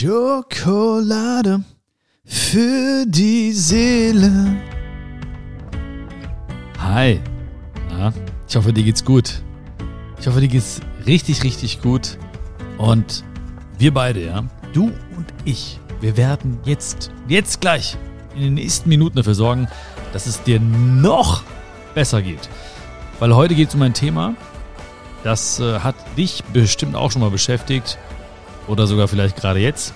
Schokolade für die Seele. Hi. Na, ich hoffe, dir geht's gut. Ich hoffe, dir geht's richtig, richtig gut. Und wir beide, ja, du und ich, wir werden jetzt, jetzt gleich in den nächsten Minuten dafür sorgen, dass es dir noch besser geht. Weil heute geht es um ein Thema, das äh, hat dich bestimmt auch schon mal beschäftigt oder sogar vielleicht gerade jetzt.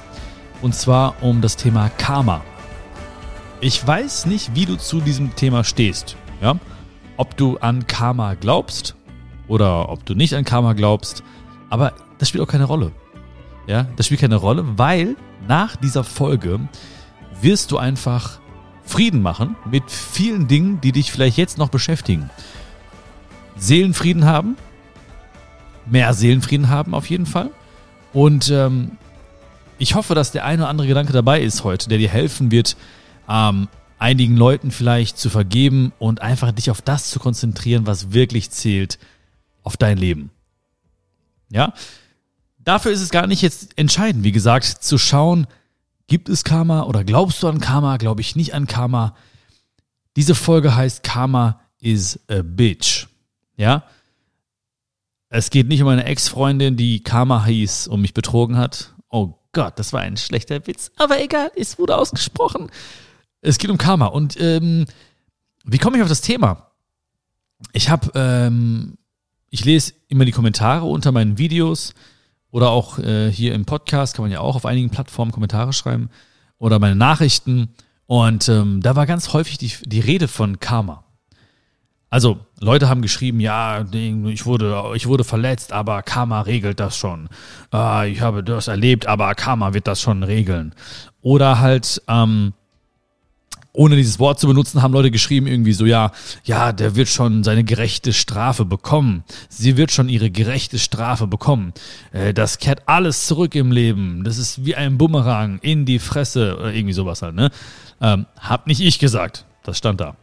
Und zwar um das Thema Karma. Ich weiß nicht, wie du zu diesem Thema stehst. Ja? Ob du an Karma glaubst oder ob du nicht an Karma glaubst. Aber das spielt auch keine Rolle. Ja, das spielt keine Rolle, weil nach dieser Folge wirst du einfach Frieden machen mit vielen Dingen, die dich vielleicht jetzt noch beschäftigen. Seelenfrieden haben, mehr Seelenfrieden haben auf jeden Fall. Und ähm, ich hoffe, dass der eine oder andere Gedanke dabei ist heute, der dir helfen wird, ähm, einigen Leuten vielleicht zu vergeben und einfach dich auf das zu konzentrieren, was wirklich zählt, auf dein Leben. Ja? Dafür ist es gar nicht jetzt entscheidend, wie gesagt, zu schauen, gibt es Karma oder glaubst du an Karma, glaube ich nicht an Karma. Diese Folge heißt Karma is a bitch. Ja? Es geht nicht um eine Ex-Freundin, die Karma hieß und mich betrogen hat. Oh Gott, das war ein schlechter Witz. Aber egal, es wurde ausgesprochen. Es geht um Karma. Und ähm, wie komme ich auf das Thema? Ich habe, ähm, ich lese immer die Kommentare unter meinen Videos oder auch äh, hier im Podcast kann man ja auch auf einigen Plattformen Kommentare schreiben oder meine Nachrichten. Und ähm, da war ganz häufig die, die Rede von Karma. Also, Leute haben geschrieben, ja, ich wurde, ich wurde verletzt, aber Karma regelt das schon. Ah, ich habe das erlebt, aber Karma wird das schon regeln. Oder halt, ähm, ohne dieses Wort zu benutzen, haben Leute geschrieben irgendwie so, ja, ja, der wird schon seine gerechte Strafe bekommen. Sie wird schon ihre gerechte Strafe bekommen. Äh, das kehrt alles zurück im Leben. Das ist wie ein Bumerang in die Fresse oder irgendwie sowas halt, ne? Ähm, hab nicht ich gesagt. Das stand da.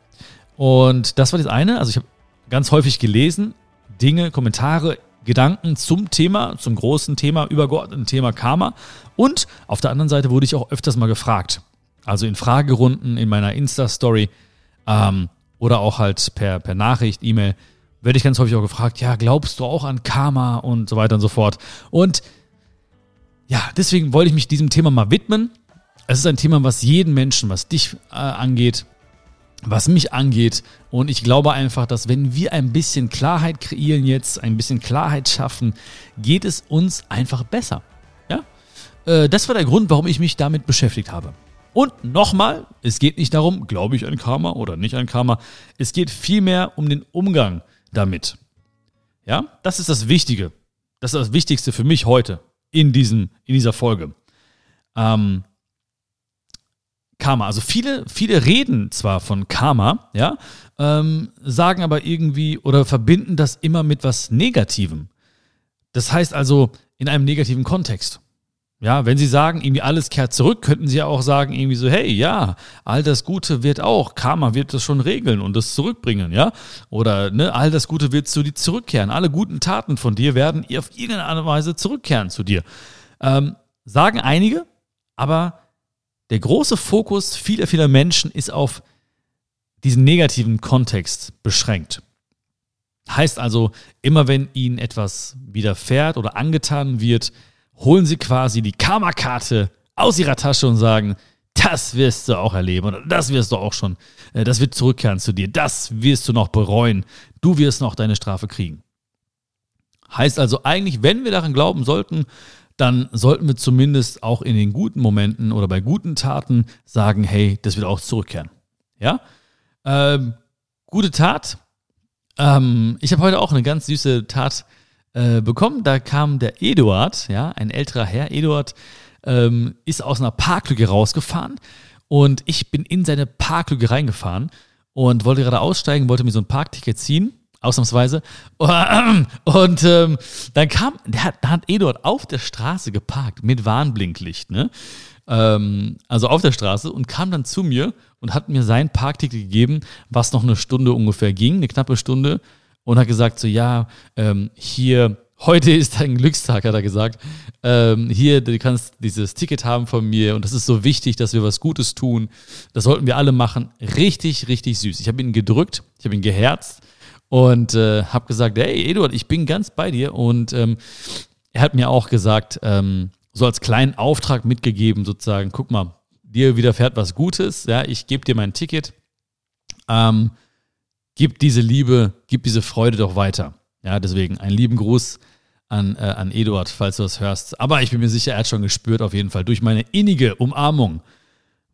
Und das war das eine. Also ich habe ganz häufig gelesen, Dinge, Kommentare, Gedanken zum Thema, zum großen Thema, übergeordneten Thema Karma. Und auf der anderen Seite wurde ich auch öfters mal gefragt. Also in Fragerunden in meiner Insta-Story ähm, oder auch halt per, per Nachricht, E-Mail, werde ich ganz häufig auch gefragt, ja, glaubst du auch an Karma und so weiter und so fort. Und ja, deswegen wollte ich mich diesem Thema mal widmen. Es ist ein Thema, was jeden Menschen, was dich äh, angeht, was mich angeht. Und ich glaube einfach, dass wenn wir ein bisschen Klarheit kreieren jetzt, ein bisschen Klarheit schaffen, geht es uns einfach besser. Ja? Äh, das war der Grund, warum ich mich damit beschäftigt habe. Und nochmal, es geht nicht darum, glaube ich an Karma oder nicht an Karma. Es geht vielmehr um den Umgang damit. Ja, das ist das Wichtige. Das ist das Wichtigste für mich heute in, diesem, in dieser Folge. Ähm, Karma. Also viele, viele reden zwar von Karma, ja, ähm, sagen aber irgendwie oder verbinden das immer mit was Negativem. Das heißt also in einem negativen Kontext. Ja, wenn sie sagen, irgendwie alles kehrt zurück, könnten sie ja auch sagen, irgendwie so, hey, ja, all das Gute wird auch, Karma wird das schon regeln und das zurückbringen, ja? Oder, ne, all das Gute wird zu dir zurückkehren. Alle guten Taten von dir werden auf irgendeine Weise zurückkehren zu dir. Ähm, sagen einige, aber der große Fokus vieler, vieler Menschen ist auf diesen negativen Kontext beschränkt. Heißt also, immer wenn ihnen etwas widerfährt oder angetan wird, holen sie quasi die Karma-Karte aus ihrer Tasche und sagen, das wirst du auch erleben oder das wirst du auch schon, äh, das wird zurückkehren zu dir, das wirst du noch bereuen, du wirst noch deine Strafe kriegen. Heißt also eigentlich, wenn wir daran glauben sollten, dann sollten wir zumindest auch in den guten Momenten oder bei guten Taten sagen, hey, das wird auch zurückkehren. Ja? Ähm, gute Tat. Ähm, ich habe heute auch eine ganz süße Tat äh, bekommen. Da kam der Eduard, ja, ein älterer Herr. Eduard ähm, ist aus einer Parklücke rausgefahren und ich bin in seine Parklücke reingefahren und wollte gerade aussteigen, wollte mir so ein Parkticket ziehen ausnahmsweise. Und ähm, dann kam, der hat, da hat Eduard auf der Straße geparkt mit Warnblinklicht, ne? Ähm, also auf der Straße und kam dann zu mir und hat mir sein Parkticket gegeben, was noch eine Stunde ungefähr ging, eine knappe Stunde. Und hat gesagt so, ja, ähm, hier heute ist dein Glückstag, hat er gesagt. Ähm, hier, du kannst dieses Ticket haben von mir und das ist so wichtig, dass wir was Gutes tun. Das sollten wir alle machen. Richtig, richtig süß. Ich habe ihn gedrückt, ich habe ihn geherzt und äh, habe gesagt, hey Eduard, ich bin ganz bei dir und ähm, er hat mir auch gesagt, ähm, so als kleinen Auftrag mitgegeben, sozusagen, guck mal, dir widerfährt was Gutes, ja, ich gebe dir mein Ticket, ähm, gib diese Liebe, gib diese Freude doch weiter. Ja, deswegen einen lieben Gruß an, äh, an Eduard, falls du das hörst. Aber ich bin mir sicher, er hat schon gespürt, auf jeden Fall, durch meine innige Umarmung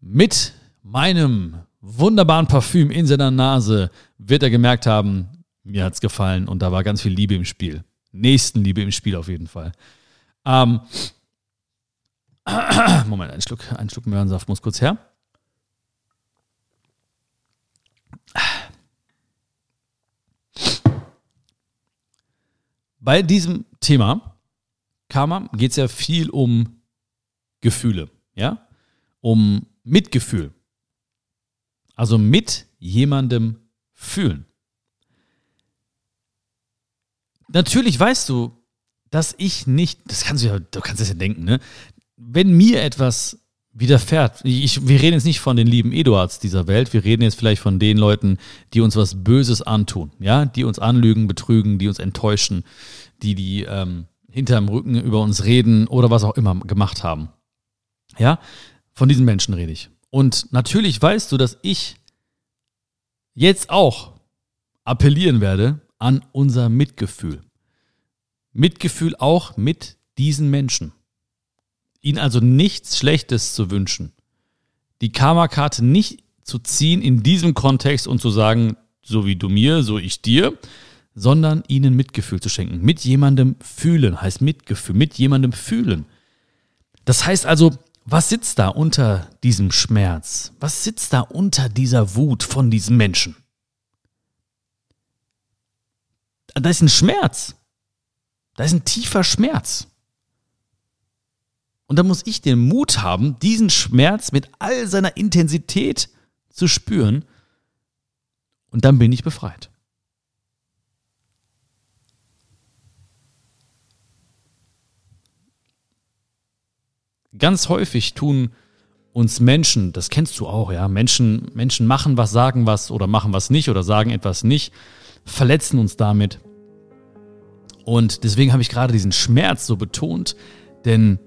mit meinem wunderbaren Parfüm in seiner Nase wird er gemerkt haben, mir hat es gefallen und da war ganz viel Liebe im Spiel. Nächstenliebe im Spiel auf jeden Fall. Ähm, Moment, ein Schluck, ein Schluck Möhrensaft muss kurz her. Bei diesem Thema, Karma, geht es ja viel um Gefühle, ja? Um Mitgefühl. Also mit jemandem fühlen. Natürlich weißt du, dass ich nicht, das kannst du ja, du kannst es ja denken, ne? Wenn mir etwas widerfährt, ich, wir reden jetzt nicht von den lieben Eduards dieser Welt, wir reden jetzt vielleicht von den Leuten, die uns was Böses antun, ja, die uns anlügen, betrügen, die uns enttäuschen, die die ähm, hinterm Rücken über uns reden oder was auch immer gemacht haben. Ja, von diesen Menschen rede ich. Und natürlich weißt du, dass ich jetzt auch appellieren werde an unser Mitgefühl. Mitgefühl auch mit diesen Menschen. Ihnen also nichts Schlechtes zu wünschen. Die Karma-Karte nicht zu ziehen in diesem Kontext und zu sagen, so wie du mir, so ich dir, sondern ihnen Mitgefühl zu schenken. Mit jemandem fühlen heißt Mitgefühl, mit jemandem fühlen. Das heißt also, was sitzt da unter diesem Schmerz? Was sitzt da unter dieser Wut von diesem Menschen? Da ist ein Schmerz. Da ist ein tiefer Schmerz. Und da muss ich den Mut haben, diesen Schmerz mit all seiner Intensität zu spüren. Und dann bin ich befreit. Ganz häufig tun uns Menschen, das kennst du auch, ja, Menschen, Menschen machen was, sagen was oder machen was nicht oder sagen etwas nicht, verletzen uns damit. Und deswegen habe ich gerade diesen Schmerz so betont, denn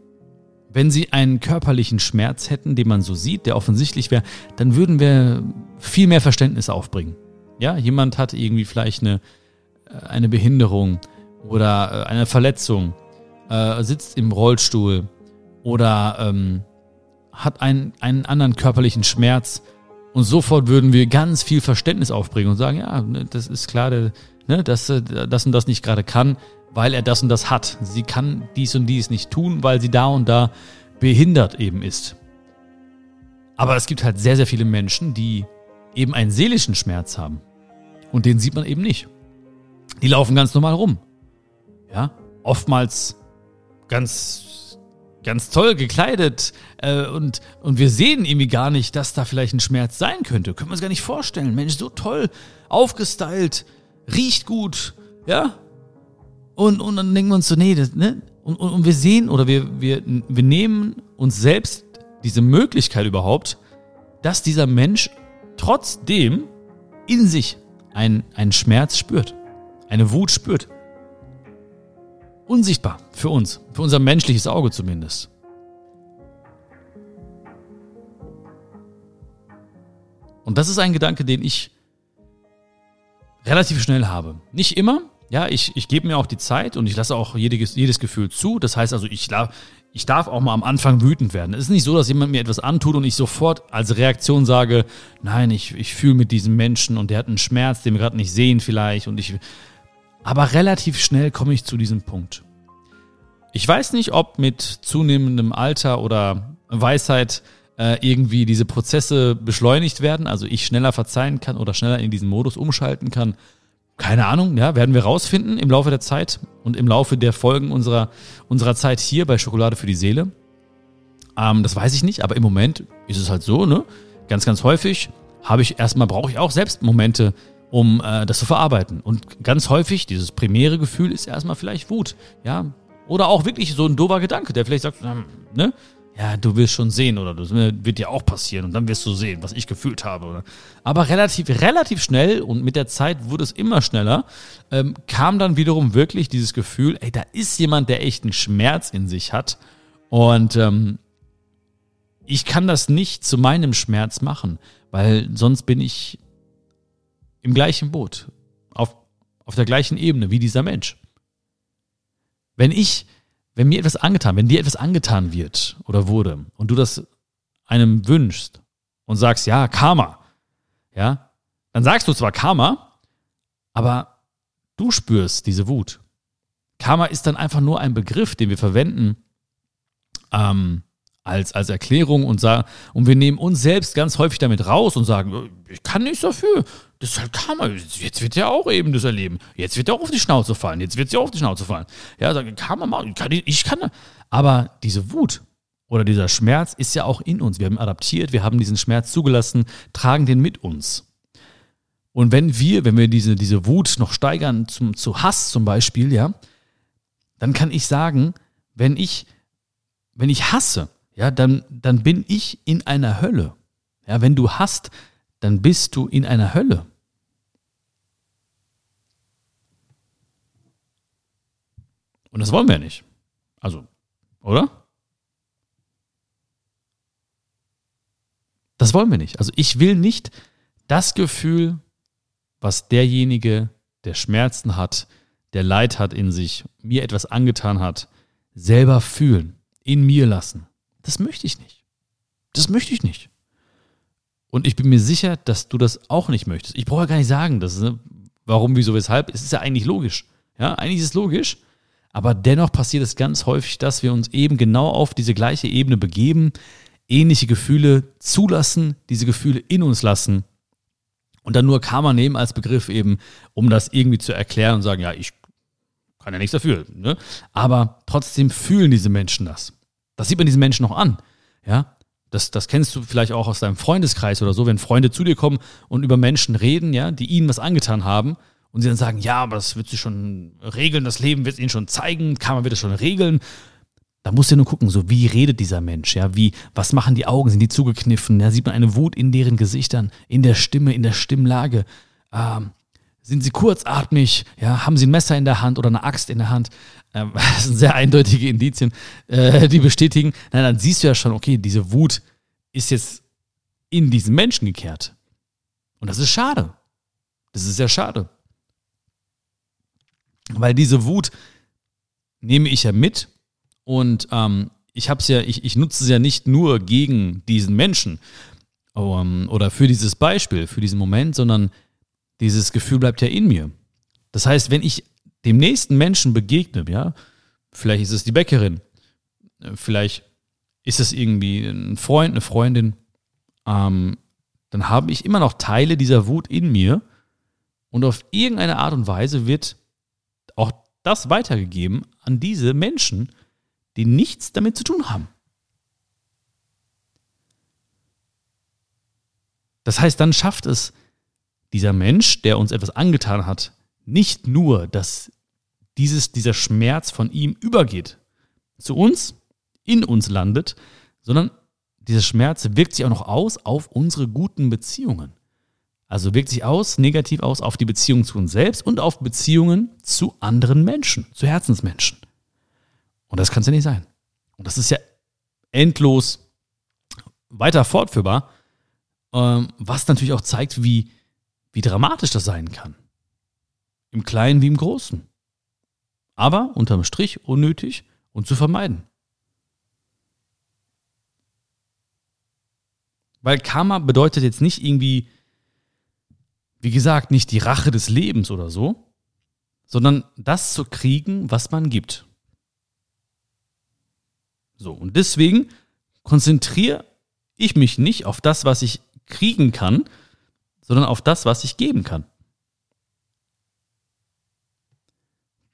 wenn sie einen körperlichen Schmerz hätten, den man so sieht, der offensichtlich wäre, dann würden wir viel mehr Verständnis aufbringen. Ja, jemand hat irgendwie vielleicht eine, äh, eine Behinderung oder äh, eine Verletzung, äh, sitzt im Rollstuhl oder ähm, hat einen, einen anderen körperlichen Schmerz und sofort würden wir ganz viel Verständnis aufbringen und sagen, ja, ne, das ist klar, der, ne, dass er das und das nicht gerade kann, weil er das und das hat. Sie kann dies und dies nicht tun, weil sie da und da behindert eben ist. Aber es gibt halt sehr, sehr viele Menschen, die eben einen seelischen Schmerz haben. Und den sieht man eben nicht. Die laufen ganz normal rum. Ja, oftmals ganz, ganz toll gekleidet äh, und, und wir sehen irgendwie gar nicht, dass da vielleicht ein Schmerz sein könnte. Können wir uns gar nicht vorstellen. Mensch, so toll, aufgestylt, riecht gut, ja. Und, und dann denken wir uns so, nee, das, ne? Und, und, und wir sehen oder wir, wir, wir nehmen uns selbst diese Möglichkeit überhaupt, dass dieser Mensch trotzdem in sich einen, einen Schmerz spürt, eine Wut spürt. Unsichtbar für uns, für unser menschliches Auge zumindest. Und das ist ein Gedanke, den ich relativ schnell habe. Nicht immer. Ja, ich, ich gebe mir auch die Zeit und ich lasse auch jedes, jedes Gefühl zu. Das heißt also, ich, ich darf auch mal am Anfang wütend werden. Es ist nicht so, dass jemand mir etwas antut und ich sofort als Reaktion sage, nein, ich, ich fühle mit diesem Menschen und der hat einen Schmerz, den wir gerade nicht sehen vielleicht. Und ich, aber relativ schnell komme ich zu diesem Punkt. Ich weiß nicht, ob mit zunehmendem Alter oder Weisheit äh, irgendwie diese Prozesse beschleunigt werden, also ich schneller verzeihen kann oder schneller in diesen Modus umschalten kann. Keine Ahnung, ja, werden wir rausfinden im Laufe der Zeit und im Laufe der Folgen unserer, unserer Zeit hier bei Schokolade für die Seele. Ähm, das weiß ich nicht, aber im Moment ist es halt so, ne? Ganz, ganz häufig habe ich erstmal, brauche ich auch selbst Momente, um äh, das zu verarbeiten. Und ganz häufig, dieses primäre Gefühl ist erstmal vielleicht Wut, ja. Oder auch wirklich so ein dober Gedanke, der vielleicht sagt, hm, ne? Ja, du wirst schon sehen, oder das wird dir auch passieren und dann wirst du sehen, was ich gefühlt habe. Oder? Aber relativ, relativ schnell und mit der Zeit wurde es immer schneller, ähm, kam dann wiederum wirklich dieses Gefühl, ey, da ist jemand, der echt einen Schmerz in sich hat. Und ähm, ich kann das nicht zu meinem Schmerz machen, weil sonst bin ich im gleichen Boot, auf, auf der gleichen Ebene wie dieser Mensch. Wenn ich, wenn mir etwas angetan, wenn dir etwas angetan wird oder wurde und du das einem wünschst und sagst, ja, Karma, ja, dann sagst du zwar Karma, aber du spürst diese Wut. Karma ist dann einfach nur ein Begriff, den wir verwenden, ähm, als, als Erklärung und, und wir nehmen uns selbst ganz häufig damit raus und sagen, ich kann nichts dafür. Das ist halt Karma. Jetzt wird ja auch eben das erleben. Jetzt wird er auch auf die Schnauze fallen. Jetzt wird sie auch auf die Schnauze fallen. Ja, sagen, Karma, ich, ich kann. Aber diese Wut oder dieser Schmerz ist ja auch in uns. Wir haben adaptiert, wir haben diesen Schmerz zugelassen, tragen den mit uns. Und wenn wir, wenn wir diese, diese Wut noch steigern zum, zu Hass zum Beispiel, ja, dann kann ich sagen, wenn ich, wenn ich hasse, ja, dann, dann bin ich in einer Hölle. Ja, wenn du hast, dann bist du in einer Hölle. Und das wollen wir nicht. Also, oder? Das wollen wir nicht. Also ich will nicht das Gefühl, was derjenige, der Schmerzen hat, der Leid hat in sich, mir etwas angetan hat, selber fühlen, in mir lassen. Das möchte ich nicht. Das möchte ich nicht. Und ich bin mir sicher, dass du das auch nicht möchtest. Ich brauche ja gar nicht sagen, dass, ne, warum, wieso, weshalb. Es ist ja eigentlich logisch. Ja, eigentlich ist es logisch. Aber dennoch passiert es ganz häufig, dass wir uns eben genau auf diese gleiche Ebene begeben, ähnliche Gefühle zulassen, diese Gefühle in uns lassen und dann nur Karma nehmen als Begriff eben, um das irgendwie zu erklären und sagen, ja, ich kann ja nichts dafür. Ne? Aber trotzdem fühlen diese Menschen das. Das sieht man diesen Menschen noch an. Ja, das, das kennst du vielleicht auch aus deinem Freundeskreis oder so, wenn Freunde zu dir kommen und über Menschen reden, ja, die ihnen was angetan haben und sie dann sagen, ja, aber das wird sich schon regeln, das Leben wird es ihnen schon zeigen, Karma wird es schon regeln. Da musst du nur gucken, so wie redet dieser Mensch, ja, wie, was machen die Augen, sind die zugekniffen, ja, sieht man eine Wut in deren Gesichtern, in der Stimme, in der Stimmlage, ähm, sind sie kurzatmig, ja, haben sie ein Messer in der Hand oder eine Axt in der Hand, ähm, das sind sehr eindeutige Indizien, äh, die bestätigen. Nein, dann siehst du ja schon, okay, diese Wut ist jetzt in diesen Menschen gekehrt. Und das ist schade. Das ist sehr schade. Weil diese Wut nehme ich ja mit und ähm, ich habe ja, ich, ich nutze es ja nicht nur gegen diesen Menschen um, ähm, oder für dieses Beispiel, für diesen Moment, sondern dieses Gefühl bleibt ja in mir. Das heißt, wenn ich dem nächsten Menschen begegne, ja, vielleicht ist es die Bäckerin, vielleicht ist es irgendwie ein Freund, eine Freundin, ähm, dann habe ich immer noch Teile dieser Wut in mir. Und auf irgendeine Art und Weise wird auch das weitergegeben an diese Menschen, die nichts damit zu tun haben. Das heißt, dann schafft es dieser Mensch, der uns etwas angetan hat, nicht nur, dass dieses, dieser Schmerz von ihm übergeht, zu uns, in uns landet, sondern dieser Schmerz wirkt sich auch noch aus auf unsere guten Beziehungen. Also wirkt sich aus, negativ aus, auf die Beziehung zu uns selbst und auf Beziehungen zu anderen Menschen, zu Herzensmenschen. Und das kann es ja nicht sein. Und das ist ja endlos weiter fortführbar, ähm, was natürlich auch zeigt, wie, wie dramatisch das sein kann. Im Kleinen wie im Großen. Aber unterm Strich unnötig und zu vermeiden. Weil Karma bedeutet jetzt nicht irgendwie, wie gesagt, nicht die Rache des Lebens oder so, sondern das zu kriegen, was man gibt. So, und deswegen konzentriere ich mich nicht auf das, was ich kriegen kann, sondern auf das, was ich geben kann.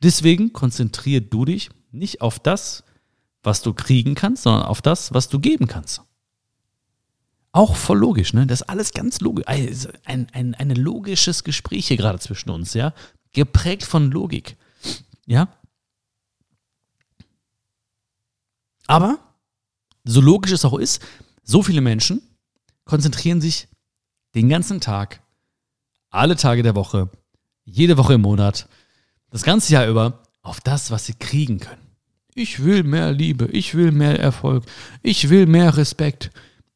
Deswegen konzentriere du dich nicht auf das, was du kriegen kannst, sondern auf das, was du geben kannst. Auch voll logisch, ne? Das ist alles ganz logisch. Ein, ein, ein logisches Gespräch hier gerade zwischen uns, ja? Geprägt von Logik. Ja? Aber, so logisch es auch ist, so viele Menschen konzentrieren sich den ganzen Tag, alle Tage der Woche, jede Woche im Monat, das ganze Jahr über auf das, was sie kriegen können. Ich will mehr Liebe, ich will mehr Erfolg, ich will mehr Respekt,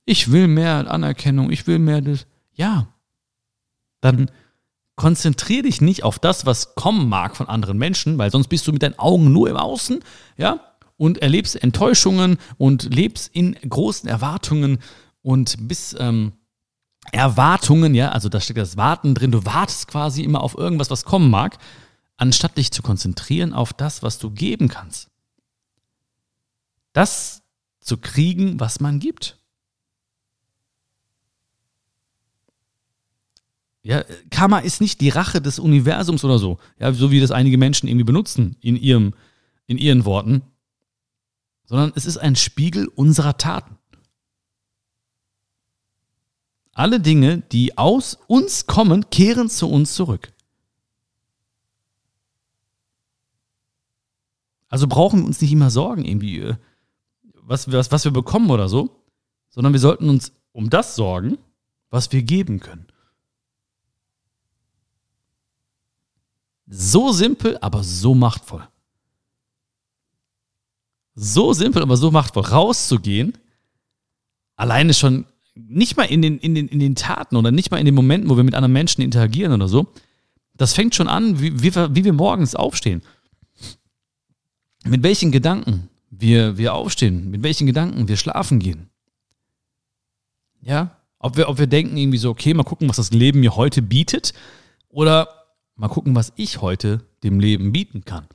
ich will mehr Anerkennung, ich will mehr das. Ja, dann konzentriere dich nicht auf das, was kommen mag von anderen Menschen, weil sonst bist du mit deinen Augen nur im Außen, ja, und erlebst Enttäuschungen und lebst in großen Erwartungen und bis ähm, Erwartungen, ja, also da steckt das Warten drin, du wartest quasi immer auf irgendwas, was kommen mag, anstatt dich zu konzentrieren auf das, was du geben kannst. Das zu kriegen, was man gibt. Ja, Karma ist nicht die Rache des Universums oder so, ja, so wie das einige Menschen irgendwie benutzen in, ihrem, in ihren Worten, sondern es ist ein Spiegel unserer Taten. Alle Dinge, die aus uns kommen, kehren zu uns zurück. Also brauchen wir uns nicht immer Sorgen, irgendwie, äh, was, was, was wir bekommen oder so, sondern wir sollten uns um das sorgen, was wir geben können. So simpel, aber so machtvoll. So simpel, aber so machtvoll. Rauszugehen, alleine schon nicht mal in den, in, den, in den Taten oder nicht mal in den Momenten, wo wir mit anderen Menschen interagieren oder so, das fängt schon an, wie, wie, wie wir morgens aufstehen. Mit welchen Gedanken wir, wir aufstehen, mit welchen Gedanken wir schlafen gehen. Ja, ob wir, ob wir denken irgendwie so, okay, mal gucken, was das Leben mir heute bietet oder mal gucken, was ich heute dem Leben bieten kann.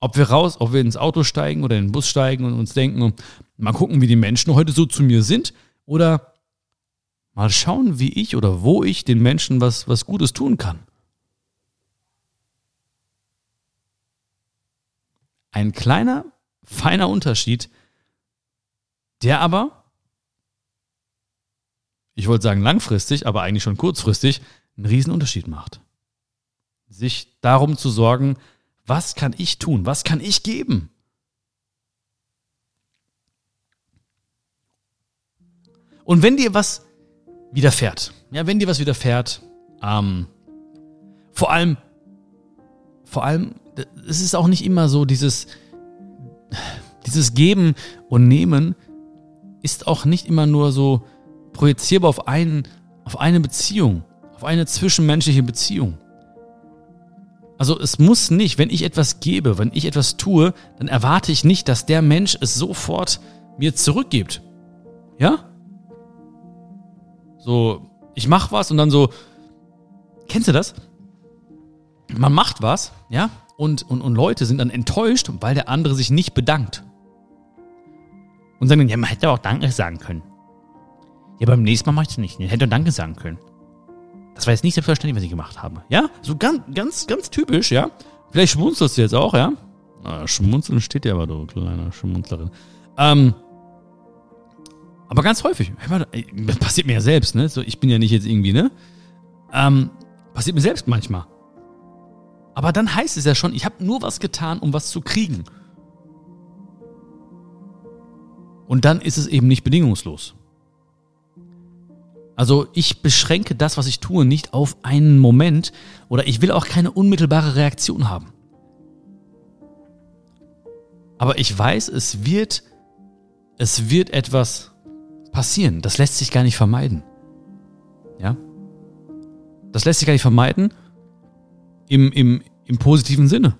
Ob wir raus, ob wir ins Auto steigen oder in den Bus steigen und uns denken, mal gucken, wie die Menschen heute so zu mir sind oder mal schauen, wie ich oder wo ich den Menschen was, was Gutes tun kann. Ein kleiner, feiner Unterschied, der aber, ich wollte sagen langfristig, aber eigentlich schon kurzfristig, einen riesen Unterschied macht. Sich darum zu sorgen, was kann ich tun? Was kann ich geben? Und wenn dir was widerfährt, ja, wenn dir was widerfährt, ähm, vor allem, vor allem, es ist auch nicht immer so dieses, dieses Geben und Nehmen ist auch nicht immer nur so projizierbar auf einen, auf eine Beziehung, auf eine zwischenmenschliche Beziehung. Also es muss nicht, wenn ich etwas gebe, wenn ich etwas tue, dann erwarte ich nicht, dass der Mensch es sofort mir zurückgibt. Ja? So, ich mach was und dann so, kennst du das? Man macht was, ja, und, und, und Leute sind dann enttäuscht, weil der andere sich nicht bedankt. Und sagen dann, ja, man hätte auch Danke sagen können. Ja, beim nächsten Mal mach ich es nicht. Ich hätte Danke sagen können. Das war jetzt nicht selbstverständlich, was ich gemacht habe. Ja, so ganz, ganz, ganz typisch, ja. Vielleicht schmunzelst du jetzt auch, ja. Schmunzeln steht ja aber, du kleiner Schmunzlerin. Ähm, aber ganz häufig. Das passiert mir ja selbst, ne? So, ich bin ja nicht jetzt irgendwie, ne? Ähm, passiert mir selbst manchmal. Aber dann heißt es ja schon, ich habe nur was getan, um was zu kriegen. Und dann ist es eben nicht bedingungslos. Also ich beschränke das, was ich tue, nicht auf einen Moment oder ich will auch keine unmittelbare Reaktion haben. Aber ich weiß, es wird, es wird etwas passieren. Das lässt sich gar nicht vermeiden. Ja? Das lässt sich gar nicht vermeiden im, im, im positiven Sinne.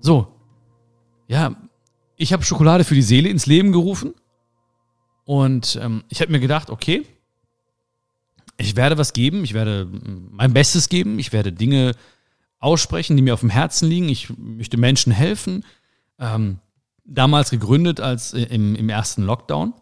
So. Ja, ich habe Schokolade für die Seele ins Leben gerufen und ähm, ich habe mir gedacht, okay, ich werde was geben, ich werde mein Bestes geben, ich werde Dinge aussprechen, die mir auf dem Herzen liegen, ich möchte Menschen helfen. Ähm, damals gegründet als äh, im, im ersten Lockdown.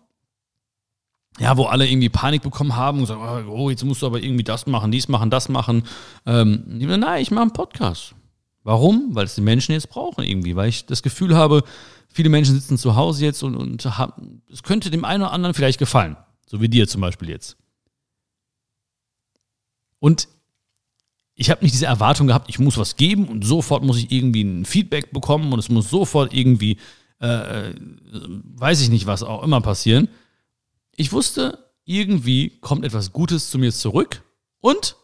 Ja, wo alle irgendwie Panik bekommen haben und sagen, oh, jetzt musst du aber irgendwie das machen, dies machen, das machen. Ähm, nein, ich mache einen Podcast. Warum? Weil es die Menschen jetzt brauchen irgendwie, weil ich das Gefühl habe, viele Menschen sitzen zu Hause jetzt und, und haben, es könnte dem einen oder anderen vielleicht gefallen. So wie dir zum Beispiel jetzt. Und ich habe nicht diese Erwartung gehabt, ich muss was geben und sofort muss ich irgendwie ein Feedback bekommen und es muss sofort irgendwie, äh, weiß ich nicht, was auch immer passieren. Ich wusste, irgendwie kommt etwas Gutes zu mir zurück und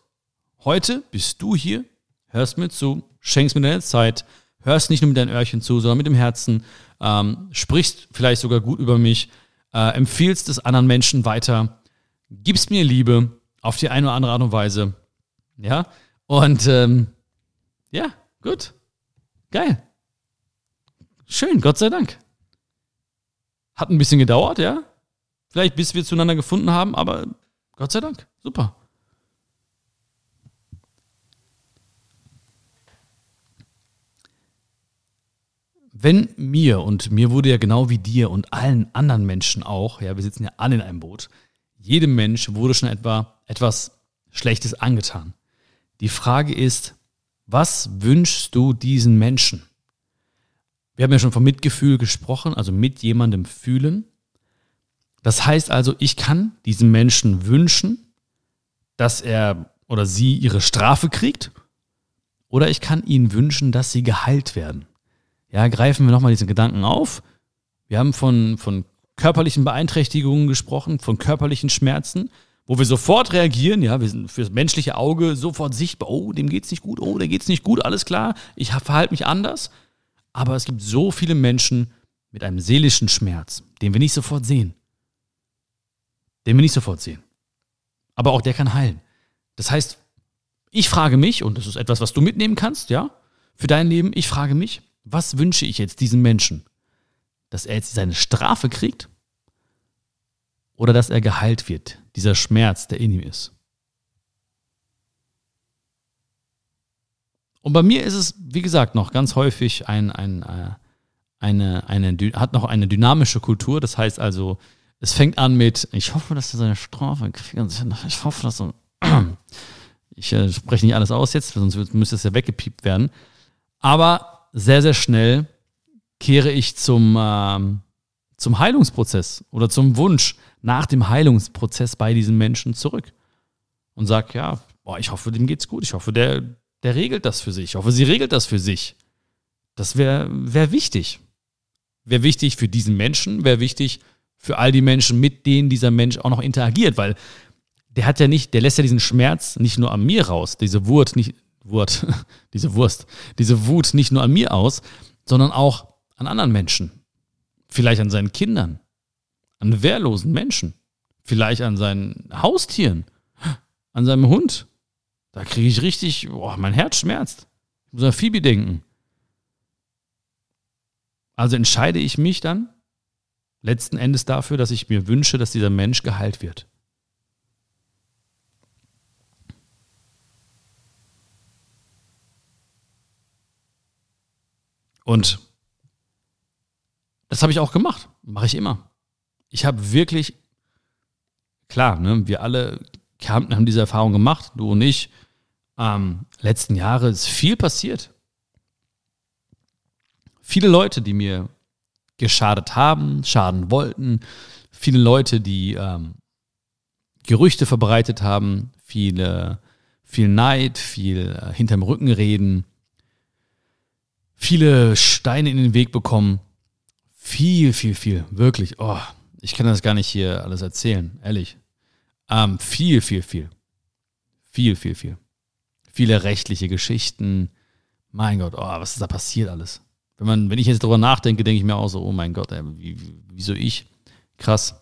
heute bist du hier, hörst mir zu, schenkst mir deine Zeit, hörst nicht nur mit deinen Öhrchen zu, sondern mit dem Herzen, ähm, sprichst vielleicht sogar gut über mich, äh, empfiehlst es anderen Menschen weiter, gibst mir Liebe auf die eine oder andere Art und Weise. Ja, und ähm, ja, gut. Geil. Schön, Gott sei Dank. Hat ein bisschen gedauert, ja. Vielleicht bis wir zueinander gefunden haben, aber Gott sei Dank. Super. Wenn mir, und mir wurde ja genau wie dir und allen anderen Menschen auch, ja, wir sitzen ja alle in einem Boot, jedem Mensch wurde schon etwa etwas Schlechtes angetan. Die Frage ist, was wünschst du diesen Menschen? Wir haben ja schon vom Mitgefühl gesprochen, also mit jemandem fühlen. Das heißt also, ich kann diesem Menschen wünschen, dass er oder sie ihre Strafe kriegt, oder ich kann ihnen wünschen, dass sie geheilt werden. Ja, greifen wir nochmal diesen Gedanken auf. Wir haben von, von körperlichen Beeinträchtigungen gesprochen, von körperlichen Schmerzen wo wir sofort reagieren, ja, wir sind fürs menschliche Auge sofort sichtbar, oh, dem geht's nicht gut, oh, der geht's nicht gut, alles klar, ich verhalte mich anders. Aber es gibt so viele Menschen mit einem seelischen Schmerz, den wir nicht sofort sehen. Den wir nicht sofort sehen. Aber auch der kann heilen. Das heißt, ich frage mich, und das ist etwas, was du mitnehmen kannst, ja, für dein Leben, ich frage mich, was wünsche ich jetzt diesem Menschen? Dass er jetzt seine Strafe kriegt? Oder dass er geheilt wird, dieser Schmerz, der in ihm ist. Und bei mir ist es, wie gesagt, noch ganz häufig ein, ein, äh, eine, eine, hat noch eine dynamische Kultur. Das heißt also, es fängt an mit, ich hoffe, dass er seine Strafe kriegt. Ich hoffe, dass er. Ich äh, spreche nicht alles aus jetzt, sonst müsste es ja weggepiept werden. Aber sehr, sehr schnell kehre ich zum, ähm, zum Heilungsprozess oder zum Wunsch, nach dem Heilungsprozess bei diesen Menschen zurück und sag, ja, boah, ich hoffe, dem geht's gut. Ich hoffe, der, der regelt das für sich. Ich hoffe, sie regelt das für sich. Das wäre wär wichtig. Wäre wichtig für diesen Menschen, wäre wichtig für all die Menschen, mit denen dieser Mensch auch noch interagiert, weil der hat ja nicht, der lässt ja diesen Schmerz nicht nur an mir raus, diese Wut nicht, Wut, diese Wurst, diese Wut nicht nur an mir aus, sondern auch an anderen Menschen. Vielleicht an seinen Kindern, an wehrlosen Menschen, vielleicht an seinen Haustieren, an seinem Hund. Da kriege ich richtig, boah, mein Herz schmerzt. Ich muss an Phoebe denken. Also entscheide ich mich dann letzten Endes dafür, dass ich mir wünsche, dass dieser Mensch geheilt wird. Und das habe ich auch gemacht. Mache ich immer ich habe wirklich, klar, ne, wir alle haben diese Erfahrung gemacht, du und ich. Ähm, letzten Jahre ist viel passiert. Viele Leute, die mir geschadet haben, schaden wollten, viele Leute, die ähm, Gerüchte verbreitet haben, viele, viel Neid, viel äh, hinterm Rücken reden, viele Steine in den Weg bekommen. Viel, viel, viel. Wirklich. Oh, ich kann das gar nicht hier alles erzählen, ehrlich. Ähm, viel, viel, viel. Viel, viel, viel. Viele rechtliche Geschichten. Mein Gott, oh, was ist da passiert alles? Wenn, man, wenn ich jetzt darüber nachdenke, denke ich mir auch so, oh mein Gott, ey, wie, wieso ich? Krass.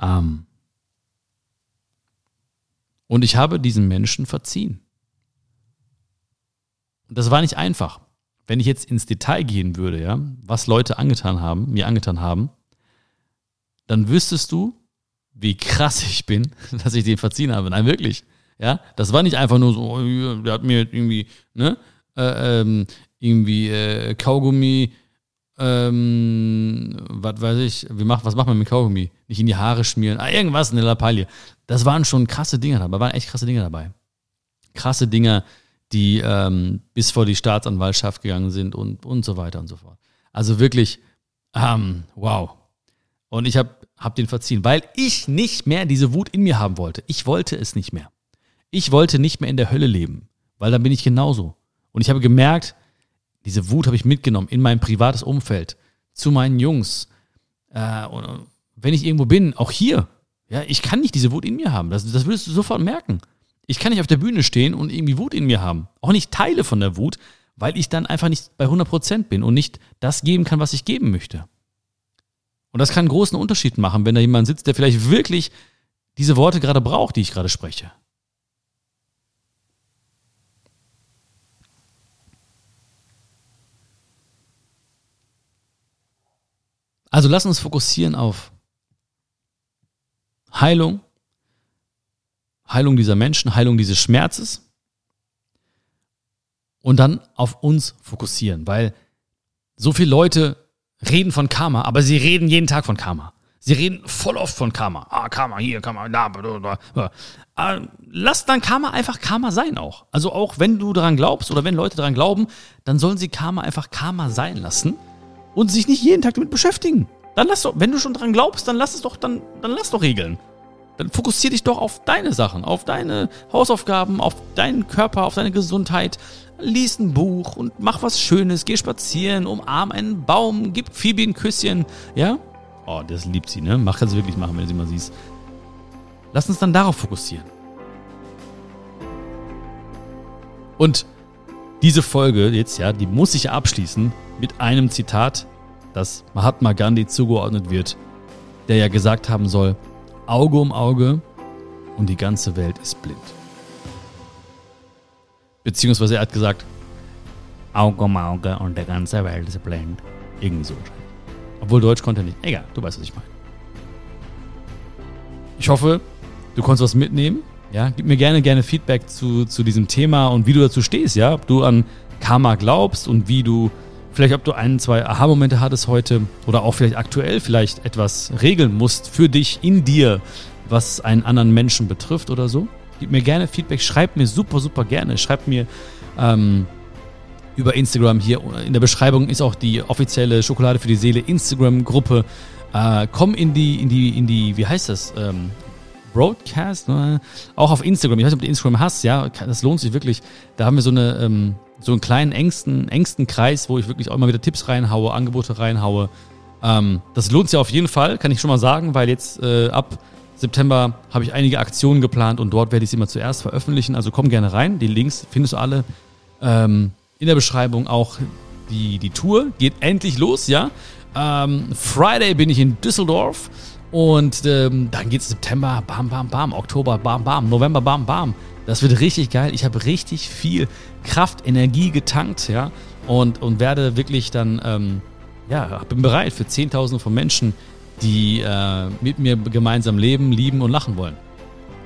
Ähm. Und ich habe diesen Menschen verziehen. Und das war nicht einfach. Wenn ich jetzt ins Detail gehen würde, ja, was Leute angetan haben, mir angetan haben, dann wüsstest du, wie krass ich bin, dass ich den verziehen habe. Nein, wirklich. Ja, das war nicht einfach nur so, oh, der hat mir irgendwie, ne, äh, ähm, irgendwie äh, Kaugummi, ähm, was weiß ich, wie macht, was macht man mit Kaugummi? Nicht in die Haare schmieren, ah, irgendwas, eine Lappalie. Das waren schon krasse Dinge dabei, waren echt krasse Dinge dabei. Krasse Dinge, die ähm, bis vor die Staatsanwaltschaft gegangen sind und, und so weiter und so fort. Also wirklich, ähm, wow, Und ich habe hab den verziehen, weil ich nicht mehr diese Wut in mir haben wollte. Ich wollte es nicht mehr. Ich wollte nicht mehr in der Hölle leben, weil dann bin ich genauso. Und ich habe gemerkt, diese Wut habe ich mitgenommen in mein privates Umfeld, zu meinen Jungs. Äh, und wenn ich irgendwo bin, auch hier, ja, ich kann nicht diese Wut in mir haben. Das, das würdest du sofort merken. Ich kann nicht auf der Bühne stehen und irgendwie Wut in mir haben. Auch nicht Teile von der Wut, weil ich dann einfach nicht bei 100% bin und nicht das geben kann, was ich geben möchte. Und das kann einen großen Unterschied machen, wenn da jemand sitzt, der vielleicht wirklich diese Worte gerade braucht, die ich gerade spreche. Also lass uns fokussieren auf Heilung, Heilung dieser Menschen, Heilung dieses Schmerzes und dann auf uns fokussieren, weil so viele Leute reden von Karma, aber sie reden jeden Tag von Karma. Sie reden voll oft von Karma. Ah, Karma hier, Karma da. da. Ah, lass dann Karma einfach Karma sein auch. Also auch wenn du daran glaubst oder wenn Leute daran glauben, dann sollen sie Karma einfach Karma sein lassen und sich nicht jeden Tag damit beschäftigen. Dann lass doch, wenn du schon daran glaubst, dann lass es doch, dann, dann lass doch regeln. Dann fokussier dich doch auf deine Sachen, auf deine Hausaufgaben, auf deinen Körper, auf deine Gesundheit. Lies ein Buch und mach was Schönes, geh spazieren, umarm einen Baum, gib Phoebe ein Küsschen, ja? Oh, das liebt sie, ne? Mach das wirklich machen, wenn du sie mal siehst. Lass uns dann darauf fokussieren. Und diese Folge jetzt, ja, die muss ich abschließen mit einem Zitat, das Mahatma Gandhi zugeordnet wird, der ja gesagt haben soll, Auge um Auge und die ganze Welt ist blind. Beziehungsweise er hat gesagt, Auge um Auge und die ganze Welt ist blind. Irgendwie so. Obwohl Deutsch konnte er nicht. Egal, du weißt, was ich meine. Ich hoffe, du konntest was mitnehmen. Ja, gib mir gerne, gerne Feedback zu, zu diesem Thema und wie du dazu stehst, ja. Ob du an Karma glaubst und wie du, vielleicht ob du ein, zwei Aha-Momente hattest heute oder auch vielleicht aktuell vielleicht etwas regeln musst für dich in dir, was einen anderen Menschen betrifft oder so. Gib mir gerne Feedback, schreib mir super, super gerne. Schreib mir ähm, über Instagram hier. In der Beschreibung ist auch die offizielle Schokolade für die Seele Instagram-Gruppe. Äh, komm in die, in die, in die, wie heißt das? Ähm, Broadcast, ne? auch auf Instagram. Ich weiß nicht, ob du Instagram hast, ja, das lohnt sich wirklich. Da haben wir so eine, ähm, so einen kleinen engsten, engsten Kreis, wo ich wirklich auch immer wieder Tipps reinhaue, Angebote reinhaue. Ähm, das lohnt sich auf jeden Fall, kann ich schon mal sagen, weil jetzt äh, ab September habe ich einige Aktionen geplant und dort werde ich sie immer zuerst veröffentlichen. Also komm gerne rein. Die Links findest du alle ähm, in der Beschreibung. Auch die, die Tour geht endlich los, ja. Ähm, Friday bin ich in Düsseldorf. Und ähm, dann geht es September, bam, bam, bam, Oktober, bam, bam, November, bam, bam. Das wird richtig geil. Ich habe richtig viel Kraft, Energie getankt, ja. Und, und werde wirklich dann, ähm, ja, bin bereit für Zehntausende von Menschen, die äh, mit mir gemeinsam leben, lieben und lachen wollen.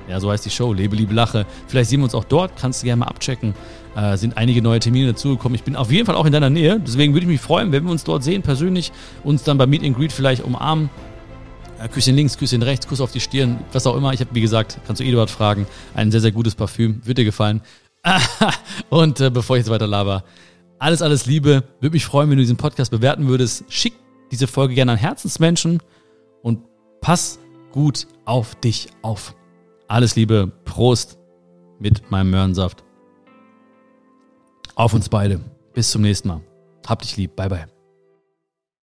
Ja, so heißt die Show. Lebe, liebe, lache. Vielleicht sehen wir uns auch dort. Kannst du gerne mal abchecken. Äh, sind einige neue Termine dazugekommen. Ich bin auf jeden Fall auch in deiner Nähe. Deswegen würde ich mich freuen, wenn wir uns dort sehen, persönlich. Uns dann beim Meet and Greet vielleicht umarmen. Äh, Küsschen links, Küsschen rechts, Kuss auf die Stirn, was auch immer. Ich habe, wie gesagt, kannst du Eduard fragen. Ein sehr, sehr gutes Parfüm. Wird dir gefallen. und äh, bevor ich jetzt weiter laber, alles, alles Liebe. Würde mich freuen, wenn du diesen Podcast bewerten würdest. Schick diese Folge gerne an Herzensmenschen und pass gut auf dich auf. Alles Liebe, Prost mit meinem Möhrensaft. Auf uns beide. Bis zum nächsten Mal. Hab dich lieb. Bye, bye.